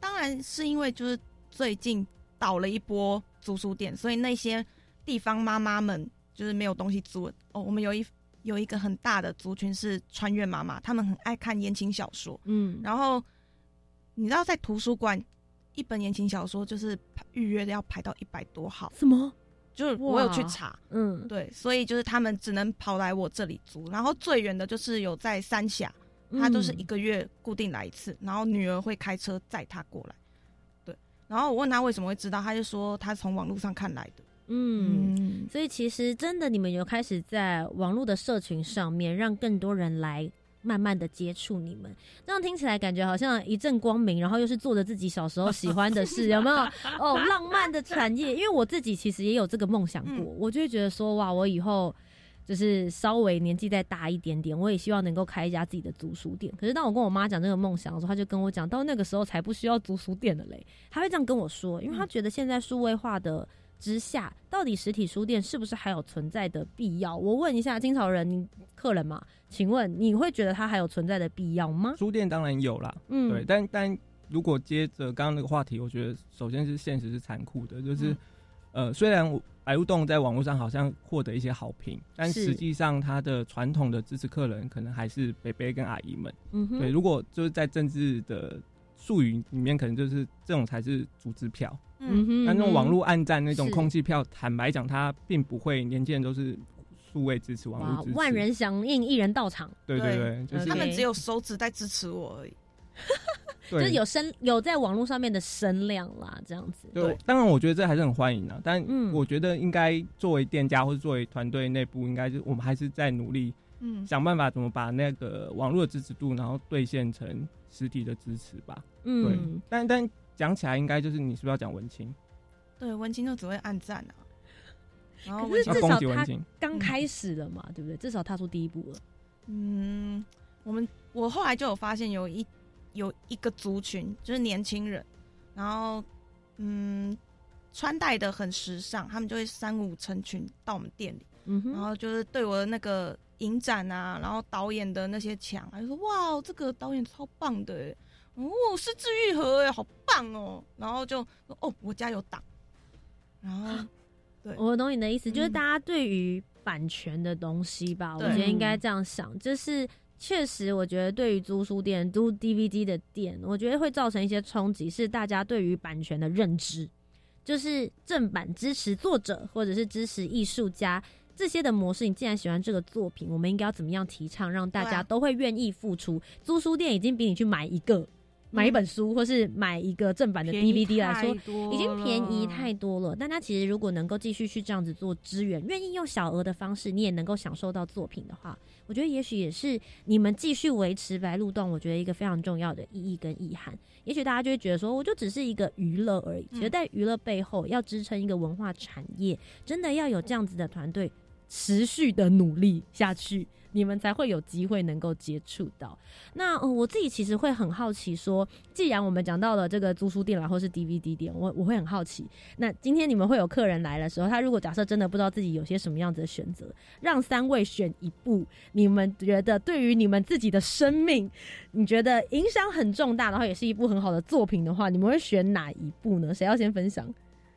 当然是因为就是最近倒了一波租书店，所以那些地方妈妈们就是没有东西租哦。我们有一有一个很大的族群是穿越妈妈，他们很爱看言情小说，嗯，然后你知道在图书馆一本言情小说就是预约的要排到一百多号，什么？就是我有去查，嗯，对，所以就是他们只能跑来我这里租，然后最远的就是有在三峡，他都是一嗯个月固定来一次，然后女儿会开车载他过来。对，然后我问他为什么会知道，他就说他从网络上看来的。嗯。嗯，所以其实真的，你们有开始在网络的社群上面，让更多人来慢慢的接触你们。这样听起来感觉好像一阵光明，然后又是做着自己小时候喜欢的事，有没有？哦，浪漫的产业。因为我自己其实也有这个梦想过，嗯我就会觉得说，哇，我以后。就是稍微年纪再大一点点，我也希望能够开一家自己的租书店。可是当我跟我妈讲这个梦想的时候，她就跟我讲，到那个时候才不需要租书店了嘞。她会这样跟我说，因为她觉得现在数位化的之下，到底实体书店是不是还有存在的必要？我问一下金朝人，你客人嘛，请问你会觉得它还有存在的必要吗？书店当然有啦，嗯，对，但但如果接着刚刚那个话题，我觉得首先是现实是残酷的，就是、呃，虽然我白鹿洞在网络上好像获得一些好评，但是实际上它的传统的支持客人可能还是北北跟阿姨们。嗯哼，对，如果就是在政治的术语里面，可能就是这种才是组织票。嗯哼，但那种网嗯络暗战那种空气票，坦白讲，它并不会年轻人都是数位支持网络支持，，哇万人响应，一人到场，对对对，就是他们只有手指在支持我而已。对 就是有声有在网络上面的声量啦，这样子。对，当然我觉得这还是很欢迎的，但嗯我觉得应该作为店家或者作为团队内部，应该是我们还是在努力嗯，想办法怎么把那个网络的支持度，然后兑现成实体的支持吧。嗯，对但但讲起来，应该就是你是不是要讲文青？对，文青就只会暗赞啊。然后可是至少他刚开始了嘛，对不对？至少踏出第一步了。嗯，我们我后来就有发现有一有一个族群，就是年轻人，然后嗯，穿戴的很时尚，他们就会三五成群到我们店里，嗯，然后就是对我的那个影展啊，然后导演的那些墙，还说哇，这个导演超棒的耶，哦，是治愈合哎，好棒哦，然后就说哦，我家有档，然后对我懂你的意思，就是嗯大家对于版权的东西吧，我对觉得应该这样想，就是确实，我觉得对于租书店、租 DVD 的店，我觉得会造成一些冲击，是大家对于版权的认知，就是正版支持作者或者是支持艺术家。这些的模式，你既然喜欢这个作品，我们应该要怎么样提倡，让大家都会愿意付出？租书店已经比你去买一个、买一本书，或是买一个正版的 DVD 来说，已经便宜太多了。大家其实如果能够继续去这样子做支援，愿意用小额的方式，你也能够享受到作品的话，我觉得也许也是你们继续维持白鹿洞，我觉得一个非常重要的意义跟意涵。也许大家就会觉得说，我就只是一个娱乐而已。其实，在娱乐背后，要支撑一个文化产业，真的要有这样子的团队持续的努力下去。你们才会有机会能够接触到。那、呃、我自己其实会很好奇说，既然我们讲到了这个租书店然后是 DVD 店，我我会很好奇，那今天你们会有客人来的时候，他如果假设真的不知道自己有些什么样子的选择，让三位选一部，你们觉得对于你们自己的生命，你觉得影响很重大，然后也是一部很好的作品的话，你们会选哪一部呢？谁要先分享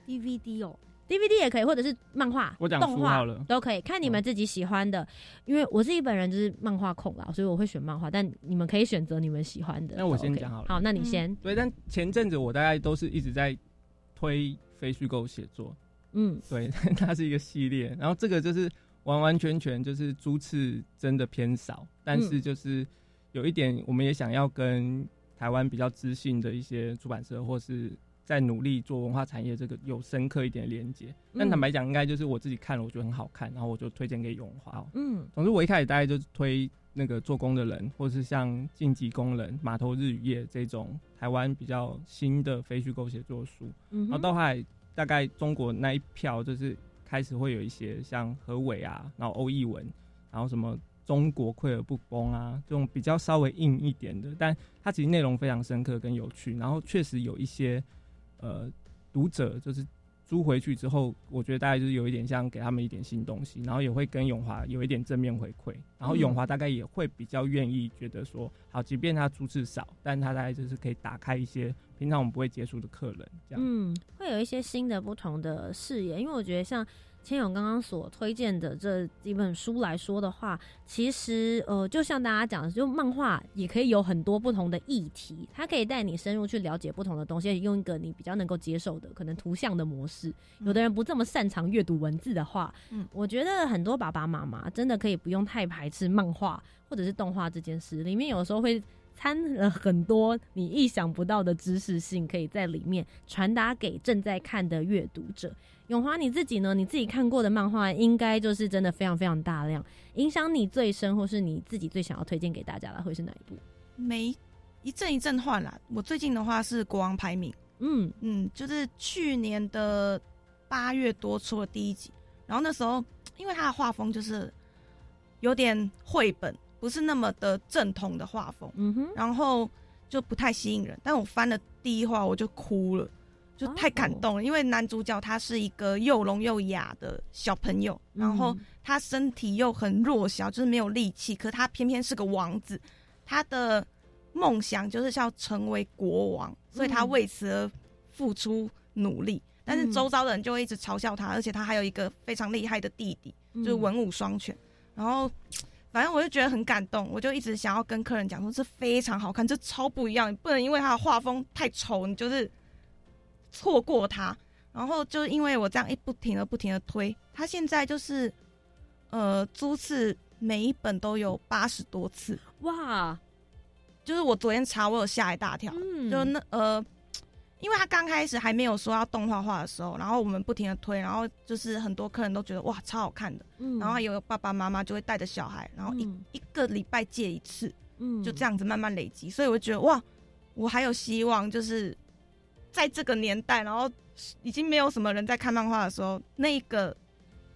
DVD 哦，？DVD 也可以，或者是漫画、我讲动画书好了都可以，看你们自己喜欢的。因为我自己本人就是漫画控啦，所以我会选漫画，但你们可以选择你们喜欢的。那我先 OK 讲好了好，那你先。对，但前阵子我大概都是一直在推非虚构写作，嗯对，它是一个系列，然后这个就是完完全全就是猪次真的偏少，但嗯是就是有一点，我们也想要跟台湾比较知性的一些出版社，或是在努力做文化产业这个有深刻一点的连接。但嗯坦白讲，应该就是我自己看了，我觉得很好看，然后我就推荐给永华。嗯总之，我一开始大概就是推那个做工的人，或是像晋级工人、码头日与夜这种台湾比较新的非虚构写作书。嗯，然后到后来大概中国那一票就是开始会有一些像何伟啊，然后欧译文，然后什么中国溃而不崩啊，这种比较稍微硬一点的，但它其实内容非常深刻跟有趣，然后确实有一些呃读者就是租回去之后，我觉得大概就是有一点像给他们一点新东西，然后也会跟永华有一点正面回馈，然后永华大概也会比较愿意觉得说，好，即便他租次少，但他大概就是可以打开一些平常我们不会接触的客人，这样。嗯，会有一些新的不同的视野，因为我觉得像千勇刚刚所推荐的这几本书来说的话，其实呃，就像大家讲的，就漫画也可以有很多不同的议题，它可以带你深入去了解不同的东西，用一个你比较能够接受的可能图像的模式。有的人不这么擅长阅读文字的话，嗯我觉得很多爸爸妈妈真的可以不用太排斥漫画或者是动画这件事，里面有时候会。掺了很多你意想不到的知识性，可以在里面传达给正在看的阅读者。永华，你自己呢？你自己看过的漫画，应该就是真的非常非常大量，影响你最深，或是你自己最想要推荐给大家的，会是哪一部？每一阵一阵换啦。我最近的话是国王排名，嗯嗯，就是去年的八月多出了第一集，然后那时候因为他的画风就是有点绘本，不是那么的正统的画风，嗯哼，然后就不太吸引人。但我翻了第一话我就哭了，就太感动了，因为男主角他是一个又聋又哑的小朋友，然后他身体又很弱小，就是没有力气，可他偏偏是个王子，他的梦想就是要成为国王，所以他为此而付出努力。但是周遭的人就会一直嘲笑他，而且他还有一个非常厉害的弟弟，就是文武双全。然后，反正我就觉得很感动，我就一直想要跟客人讲说，这非常好看，这超不一样，你不能因为他的画风太丑，你就是错过他。然后就因为我这样一不停的不停的推，他现在就是呃租次每一本都有八十多次，哇，就是我昨天查，我有吓一大跳，嗯。就那呃，因为他刚开始还没有说要动画化的时候，然后我们不停的推，然后就是很多客人都觉得哇超好看的，嗯。然后还有爸爸妈妈就会带着小孩，然后一、嗯。一个礼拜借一次，嗯。就这样子慢慢累积，所以我就觉得哇，我还有希望，就是在这个年代，然后已经没有什么人在看漫画的时候，那个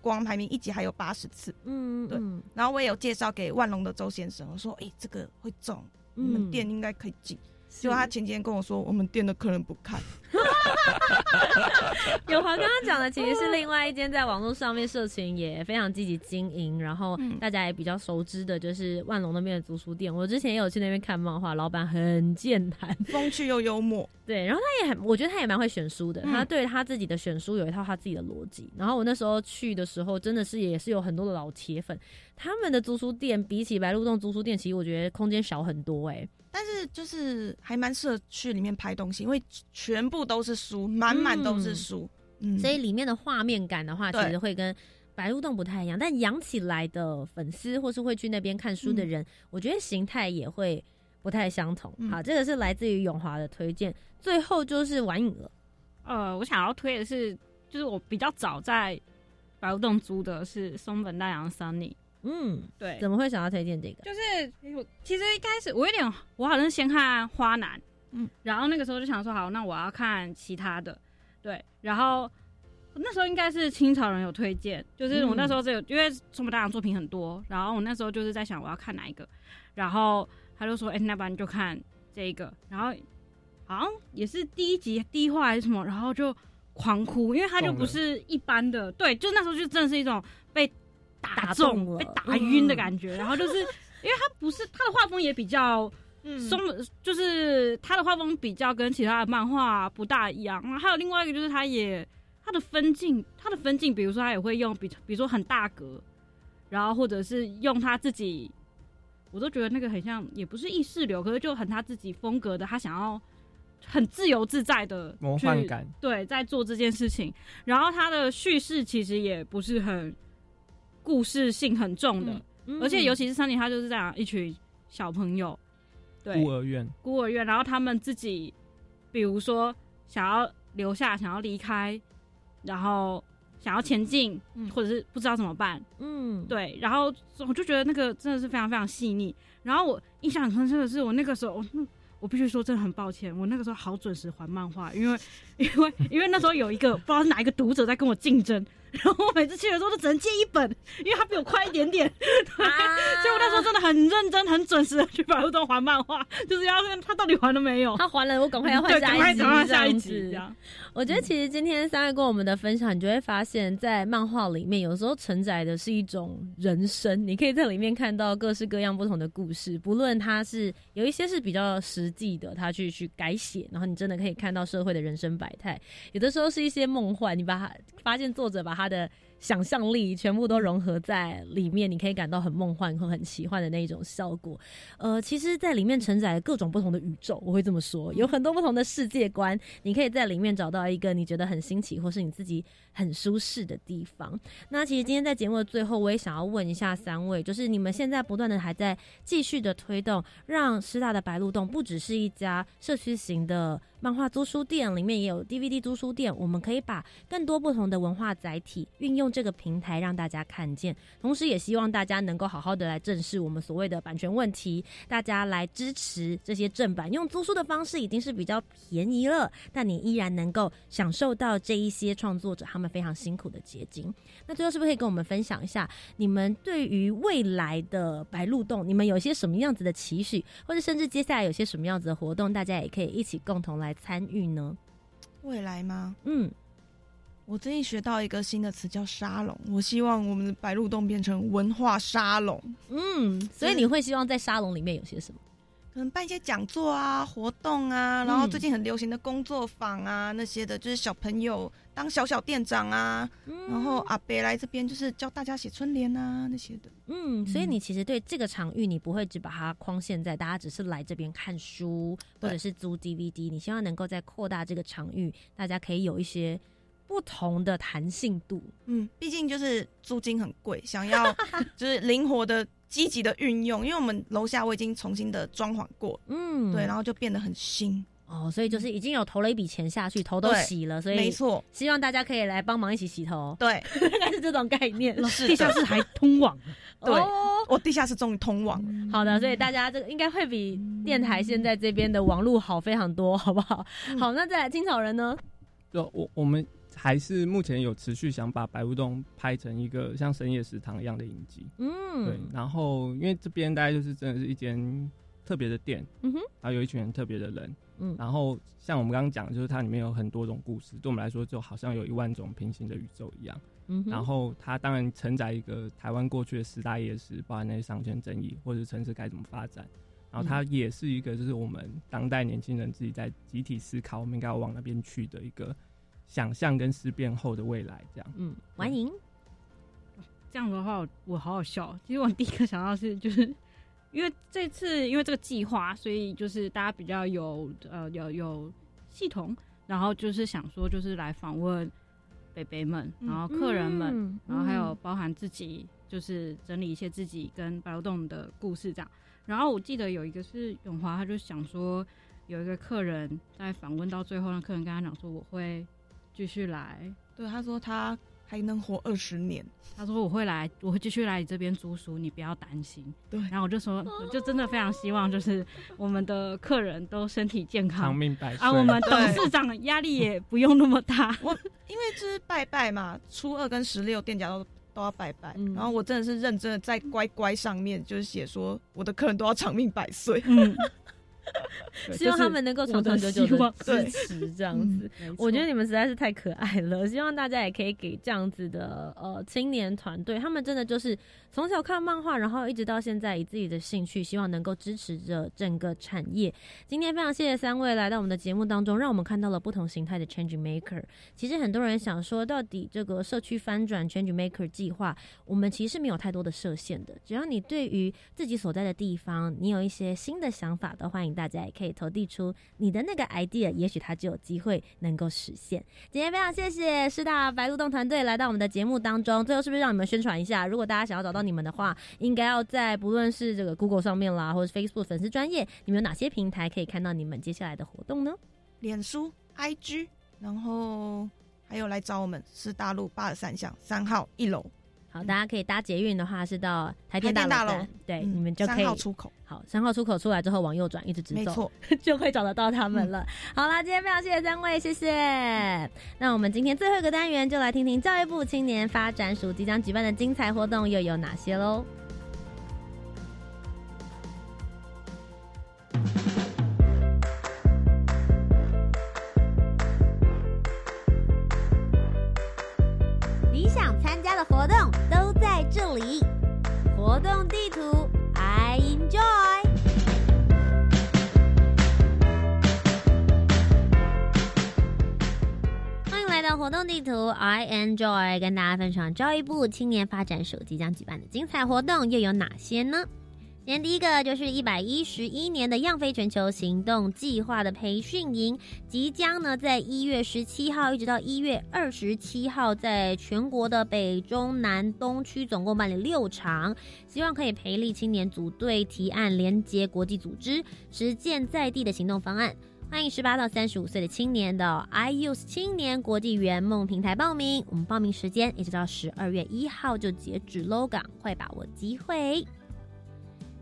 国王排名一集还有八十次，嗯对。然后我也有介绍给万隆的周先生，我说哎、这个会中，你们嗯。店应该可以进。是结果他前几天跟我说，我们店的客人不看，永华刚刚讲的其实是另外一间在网络上面社群也非常积极经营，然后嗯大家也比较熟知的，就是万隆那边的租书店。我之前也有去那边看漫画，老板很健谈，风趣又幽默。对，然后他也很，我觉得他也蛮会选书的，嗯他对他自己的选书有一套他自己的逻辑。然后我那时候去的时候，真的是也是有很多的老铁粉，他们的租书店比起白鹿洞租书店，其实我觉得空间小很多哎、但是就是还蛮适合去里面拍东西，因为全部都是书，满满都是书。嗯，所以里面的画面感的话，其实会跟白鹿洞不太一样。但养起来的粉丝或是会去那边看书的人，我觉得形态也会不太相同。嗯好，这个是来自于永华的推荐。最后就是玩影了，呃，我想要推的是，就是我比较早在白鹿洞租的是松本大洋 Sunny，嗯，对，怎么会想要推荐这个？就是其实一开始我有点，我好像先看花男，嗯。嗯，然后那个时候就想说，好，那我要看其他的，对，然后那时候应该是清朝人有推荐，就是我那时候只有，因为宋本大洋作品很多，然后我那时候就是在想我要看哪一个，然后他就说，哎、那不然你就看这一个，然后好像也是第一集第一话还是什么，然后就狂哭，因为他就不是一般的，对，就那时候就真的是一种被打打中、了被打晕的感觉，然后就是 因为他不是他的画风也比较。嗯。松就是他的画风比较跟其他的漫画不大一样，然后还有另外一个就是他也他的分镜，他的分镜，比如说他也会用比比如说很大格，然后或者是用他自己，我都觉得那个很像，也不是意识流，可是就很他自己风格的，他想要很自由自在的魔幻感，对，在做这件事情。然后他的叙事其实也不是很故事性很重的，嗯而且尤其是三年，他就是这样一群小朋友，对，孤儿院，孤儿院，然后他们自己，比如说想要留下，想要离开，然后想要前进，嗯。或者是不知道怎么办，嗯，对，然后我就觉得那个真的是非常非常细腻。然后我印象很深刻的是，我那个时候，我我必须说真的很抱歉，我那个时候好准时还漫画，因为因为因为那时候有一个不知道是哪一个读者在跟我竞争，然后我每次去的时候都只能借一本，因为他比我快一点点，对，啊所以我那时候真的很认真、很准时的去百货洞还漫画，就是要看他到底还了没有。他还了，我赶快要换对，下一集，赶快下一这集，这样。我觉得其实今天三位跟我们的分享，你就会发现，在漫画里面有时候承载的是一种人生，你可以在里面看到各式各样不同的故事，不论它是有一些是比较实际的，他去去改写，然后你真的可以看到社会的人生百态；有的时候是一些梦幻，你把它发现作者把他的想象力全部都融合在里面，你可以感到很梦幻和很奇幻的那一种效果。呃，其实，在里面承载了各种不同的宇宙，我会这么说，有很多不同的世界观，你可以在里面找到一个你觉得很新奇，或是你自己很舒适的地方。那其实今天在节目的最后，我也想要问一下三位，就是你们现在不断的还在继续的推动，让师大的白鹿洞不只是一家社区型的漫画租书店，里面也有 DVD 租书店，我们可以把更多不同的文化载体运用这个平台让大家看见，同时也希望大家能够好好的来正视我们所谓的版权问题，大家来支持这些正版，用租书的方式已经是比较便宜了，但你依然能够享受到这一些创作者他们非常辛苦的结晶。那最后是不是可以跟我们分享一下，你们对于未来的白鹿洞，你们有些什么样子的期许，或者甚至接下来有些什么样子的活动，大家也可以一起共同来参与呢？未来吗？嗯，我最近学到一个新的词叫沙龙，我希望我们的白鹿洞变成文化沙龙，嗯，所以你会希望在沙龙里面有些什么？可能办一些讲座啊、活动啊，然后最近很流行的工作坊啊那些的，就是小朋友当小小店长啊，然后阿伯来这边就是教大家写春联啊那些的。嗯，所以你其实对这个场域，你不会只把它框限在大家只是来这边看书或者是租 DVD，你希望能够再扩大这个场域，大家可以有一些不同的弹性度。嗯，毕竟就是租金很贵，想要 就是灵活的积极的运用，因为我们楼下我已经重新的装潢过，嗯，对，然后就变得很新。哦，所以就是已经有投了一笔钱下去，头都洗了，所以没错，希望大家可以来帮忙一起洗头，对，大 概是这种概念。是地下室还通往，对哦我地下室终于通网了。好的，所以大家这个应该会比电台现在这边的网络好非常多，好不好？好，那再来青草人呢？就我我们还是目前有持续想把白乌洞拍成一个像深夜食堂一样的影集，嗯，对。然后因为这边大概就是真的是一间特别的店，嗯哼，然后有一群很特别的人，嗯然后像我们刚刚讲，就是它里面有很多种故事，对我们来说就好像有一万种平行的宇宙一样。嗯，然后它当然承载一个台湾过去的十大夜市，包含那些商圈争议或者是城市该怎么发展。然后它嗯也是一个，就是我们当代年轻人自己在集体思考，我们应该要往那边去的一个想象跟思辨后的未来，这样。嗯，欢迎，这样的话我我好好笑。其实我第一个想到是就是。因为这次因为这个计划，所以就是大家比较有呃有有系统，然后就是想说就是来访问北北们，嗯然后客人们，嗯然后还有包含自己，就是整理一些自己跟白流洞的故事这样。然后我记得有一个是永华，他就想说有一个客人在访问到最后，让客人跟他讲说我会继续来，对，他说他还能活二十年。他说我会来，我会继续来你这边租书，你不要担心。对然后我就说，我就真的非常希望就是我们的客人都身体健康长康。命百岁啊，我们董事长压力也不用那么大。我因为就是拜拜嘛，初二跟十六店家都都要拜拜，嗯然后我真的是认真的在乖乖上面就是写说我的客人都要长命百岁。嗯，对希望他们能够长长久久的支持这样子。我觉得你们实在是太可爱了，希望大家也可以给这样子的呃青年团队，他们真的就是从小看漫画，然后一直到现在以自己的兴趣，希望能够支持着整个产业。今天非常谢谢三位来到我们的节目当中，让我们看到了不同形态的 Change Maker。其实很多人想说，到底这个社区翻转 Change Maker 计划，我们其实没有太多的设限的，只要你对于自己所在的地方，你有一些新的想法的，欢迎大家也可以投递出你的那个 idea，也许它就有机会能够实现。今天非常谢谢师大白鹿洞团队来到我们的节目当中，最后是不是让你们宣传一下？如果大家想要找到你们的话，应该要在不论是这个 Google 上面啦，或者 Facebook 粉丝专业，你们有哪些平台可以看到你们接下来的活动呢？脸书、IG，然后还有来找我们是大陆八十三巷三号一楼好，大家可以搭捷运的话是到台电大楼站，对，嗯你们就可以三号出口，好，三号出口出来之后往右转，一直直走，没错。就会找得到他们了。好啦，今天非常谢谢三位，谢谢。那我们今天最后一个单元就来听听教育部青年发展署即将举办的精彩活动又有哪些喽？家的活动都在这里，活动地图 I enjoy。欢迎来到活动地图 I enjoy，跟大家分享教育部青年发展署即将举办的精彩活动又有哪些呢？今天第一个就是一百一十一年的样飞全球行动计划的培训营，即将呢在一月十七号一直到一月二十七号，在全国的北中南东区总共办理六场，希望可以培力青年组队提案，连接国际组织，实践在地的行动方案。欢迎十八到三十五岁的青年的 iUse 青年国际圆梦平台报名，我们报名时间一直到十二月一号就截止喽，赶快把握机会。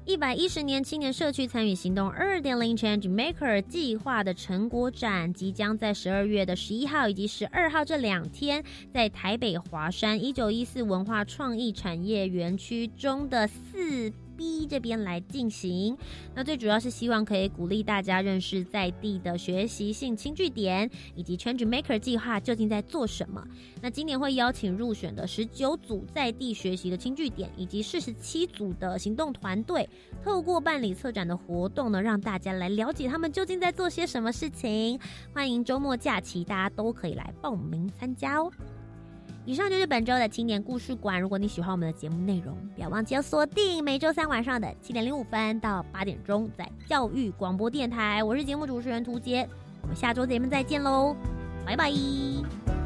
一百一十年青年社区参与行动二点零 Change Maker 计划的成果展，即将在十二月的十一号以及十二号这两天，在台北华山一九一四文化创意产业园区中的四 B 这边来进行。那最主要是希望可以鼓励大家认识在地的学习性轻据点，以及 Change Maker 计划究竟在做什么。那今年会邀请入选的十九组在地学习的轻据点，以及四十七组的行动团队，透过办理策展的活动呢，让大家来了解他们究竟在做些什么事情。欢迎周末假期大家都可以来报名参加哦。以上就是本周的青年故事馆。如果你喜欢我们的节目内容，不要忘记要锁定每周三晚上的七点零五分到八点钟，在教育广播电台。我是节目主持人涂杰，我们下周节目再见喽，拜拜。